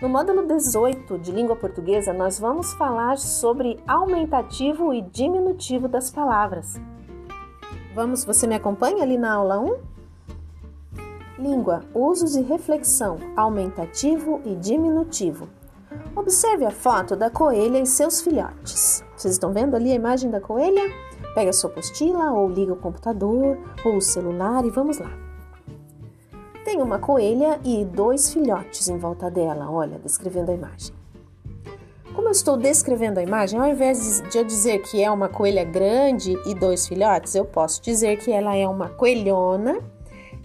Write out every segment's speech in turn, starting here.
No módulo 18 de língua portuguesa, nós vamos falar sobre aumentativo e diminutivo das palavras. Vamos, você me acompanha ali na aula 1? Língua, usos e reflexão, aumentativo e diminutivo. Observe a foto da coelha e seus filhotes. Vocês estão vendo ali a imagem da coelha? Pega sua apostila ou liga o computador ou o celular e vamos lá. Tem uma coelha e dois filhotes em volta dela, olha, descrevendo a imagem. Como eu estou descrevendo a imagem, ao invés de eu dizer que é uma coelha grande e dois filhotes, eu posso dizer que ela é uma coelhona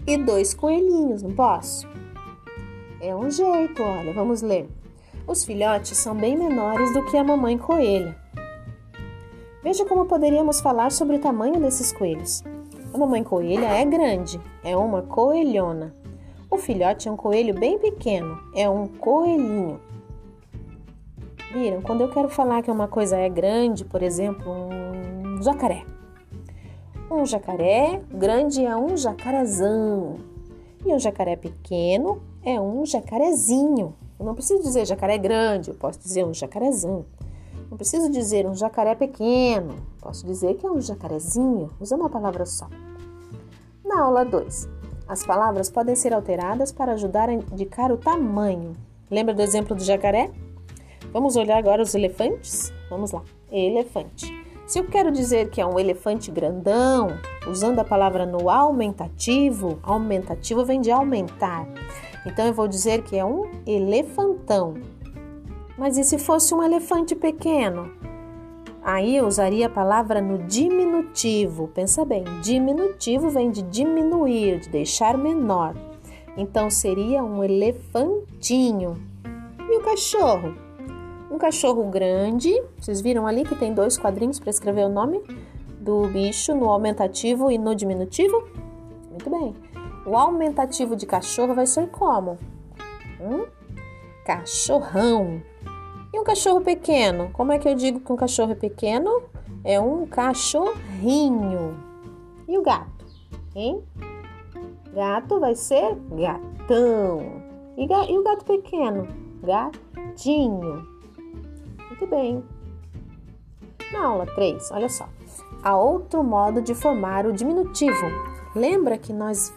e dois coelhinhos, não posso? É um jeito, olha, vamos ler. Os filhotes são bem menores do que a mamãe coelha. Veja como poderíamos falar sobre o tamanho desses coelhos. A mamãe coelha é grande, é uma coelhona. O filhote é um coelho bem pequeno, é um coelhinho. Viram? Quando eu quero falar que uma coisa é grande, por exemplo, um jacaré. Um jacaré grande é um jacarezão. E um jacaré pequeno é um jacarezinho. Eu não preciso dizer jacaré grande, eu posso dizer um jacarezão. Não preciso dizer um jacaré pequeno, posso dizer que é um jacarezinho, usando uma palavra só. Na aula 2, as palavras podem ser alteradas para ajudar a indicar o tamanho. Lembra do exemplo do jacaré? Vamos olhar agora os elefantes? Vamos lá. Elefante. Se eu quero dizer que é um elefante grandão, usando a palavra no aumentativo, aumentativo vem de aumentar. Então eu vou dizer que é um elefantão. Mas e se fosse um elefante pequeno? Aí eu usaria a palavra no diminutivo. Pensa bem, diminutivo vem de diminuir, de deixar menor. Então seria um elefantinho. E o cachorro? Um cachorro grande. Vocês viram ali que tem dois quadrinhos para escrever o nome do bicho no aumentativo e no diminutivo? Muito bem. O aumentativo de cachorro vai ser como? Um cachorrão. E um cachorro pequeno? Como é que eu digo que um cachorro é pequeno? É um cachorrinho. E o gato? Hein? Gato vai ser gatão. E, ga e o gato pequeno? Gatinho. Muito bem. Na aula 3, olha só. Há outro modo de formar o diminutivo. Lembra que nós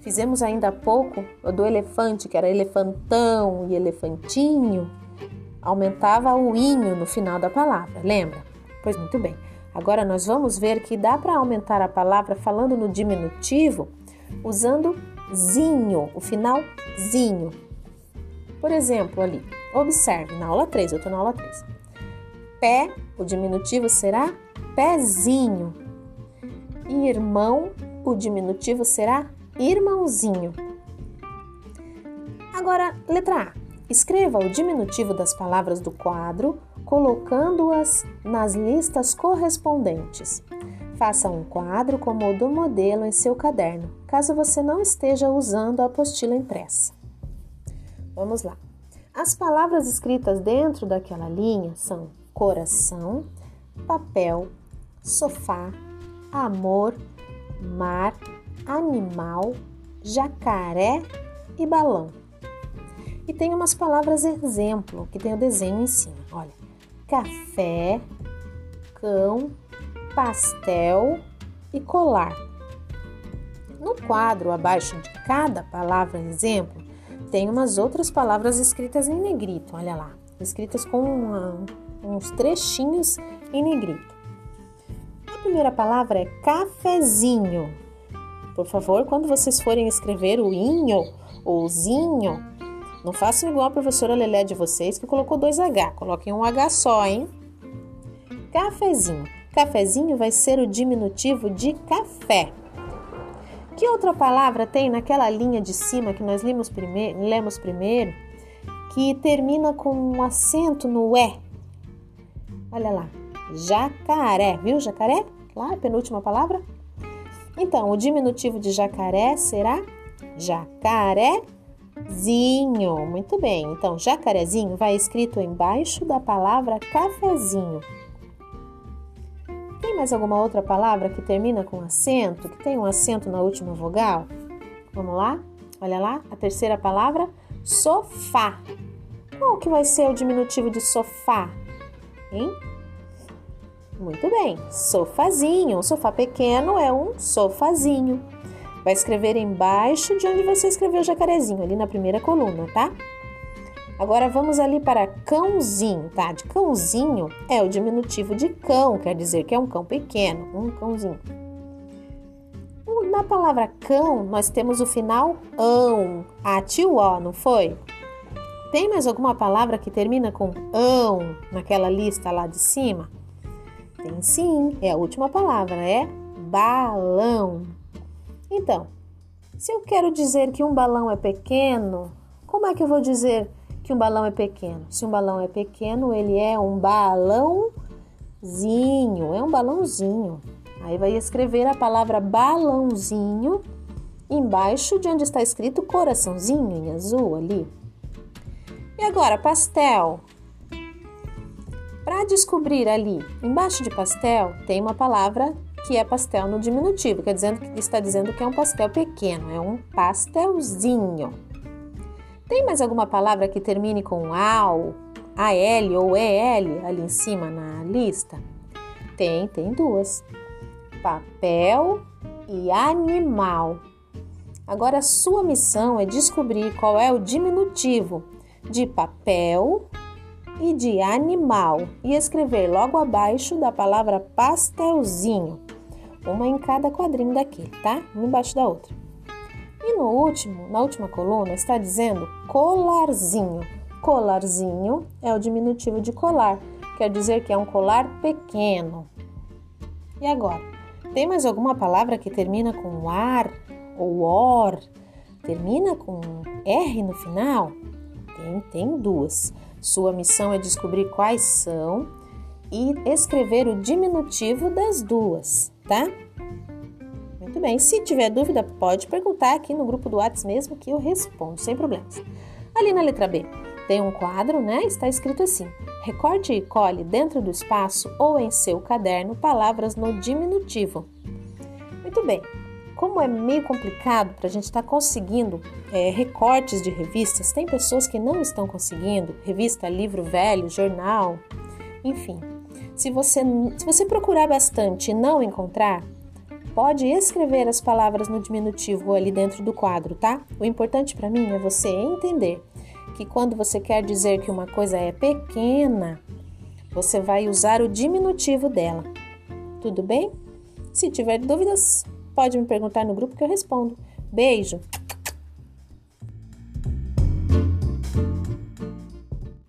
fizemos ainda há pouco do elefante, que era elefantão e elefantinho? Aumentava o inho no final da palavra, lembra? Pois muito bem. Agora nós vamos ver que dá para aumentar a palavra falando no diminutivo usando zinho, o final zinho. Por exemplo, ali, observe na aula 3, eu estou na aula 3. Pé, o diminutivo será pezinho. Irmão, o diminutivo será irmãozinho. Agora, letra A. Escreva o diminutivo das palavras do quadro, colocando-as nas listas correspondentes. Faça um quadro como o do modelo em seu caderno, caso você não esteja usando a apostila impressa. Vamos lá. As palavras escritas dentro daquela linha são coração, papel, sofá, amor, mar, animal, jacaré e balão. E tem umas palavras exemplo, que tem o desenho em cima. Olha, café, cão, pastel e colar. No quadro abaixo de cada palavra exemplo, tem umas outras palavras escritas em negrito, olha lá, escritas com uma, uns trechinhos em negrito. A primeira palavra é cafezinho. Por favor, quando vocês forem escrever o inho ou zinho, não façam igual a professora Lelé de vocês que colocou dois H. Coloquem um H só, hein? Cafezinho. Cafezinho vai ser o diminutivo de café. Que outra palavra tem naquela linha de cima que nós lemos primeiro, lemos primeiro que termina com um acento no E? Olha lá. Jacaré. Viu jacaré? Lá, penúltima palavra. Então, o diminutivo de jacaré será jacaré Zinho, muito bem. Então, jacarezinho vai escrito embaixo da palavra cafezinho. Tem mais alguma outra palavra que termina com acento, que tem um acento na última vogal? Vamos lá? Olha lá, a terceira palavra, sofá. Qual que vai ser o diminutivo de sofá? Hein? Muito bem, sofazinho. Um sofá pequeno é um sofazinho. Vai escrever embaixo de onde você escreveu jacarezinho, ali na primeira coluna, tá? Agora vamos ali para cãozinho, tá? De cãozinho é o diminutivo de cão, quer dizer que é um cão pequeno, um cãozinho. Na palavra cão, nós temos o final ão, tio ó, não foi? Tem mais alguma palavra que termina com ão naquela lista lá de cima? Tem sim, é a última palavra, é balão. Então, se eu quero dizer que um balão é pequeno, como é que eu vou dizer que um balão é pequeno? Se um balão é pequeno, ele é um balãozinho, é um balãozinho. Aí vai escrever a palavra balãozinho embaixo de onde está escrito coraçãozinho em azul ali. E agora, pastel. Para descobrir ali, embaixo de pastel, tem uma palavra que é pastel no diminutivo, quer dizendo que está dizendo que é um pastel pequeno, é um pastelzinho. Tem mais alguma palavra que termine com AL, AL ou EL ali em cima na lista? Tem, tem duas. Papel e animal. Agora a sua missão é descobrir qual é o diminutivo de papel e de animal e escrever logo abaixo da palavra pastelzinho. Uma em cada quadrinho daquele, tá? Uma embaixo da outra. E no último, na última coluna, está dizendo colarzinho. Colarzinho é o diminutivo de colar, quer dizer que é um colar pequeno. E agora, tem mais alguma palavra que termina com ar ou or? Termina com R no final? Tem, tem duas. Sua missão é descobrir quais são e escrever o diminutivo das duas, tá? Muito bem, se tiver dúvida, pode perguntar aqui no grupo do WhatsApp mesmo que eu respondo, sem problemas. Ali na letra B, tem um quadro, né? Está escrito assim: recorte e cole dentro do espaço ou em seu caderno palavras no diminutivo. Muito bem, como é meio complicado para a gente estar tá conseguindo é, recortes de revistas, tem pessoas que não estão conseguindo, revista, livro velho, jornal, enfim. Se você, se você procurar bastante e não encontrar, Pode escrever as palavras no diminutivo ali dentro do quadro, tá? O importante para mim é você entender que quando você quer dizer que uma coisa é pequena, você vai usar o diminutivo dela. Tudo bem? Se tiver dúvidas, pode me perguntar no grupo que eu respondo. Beijo!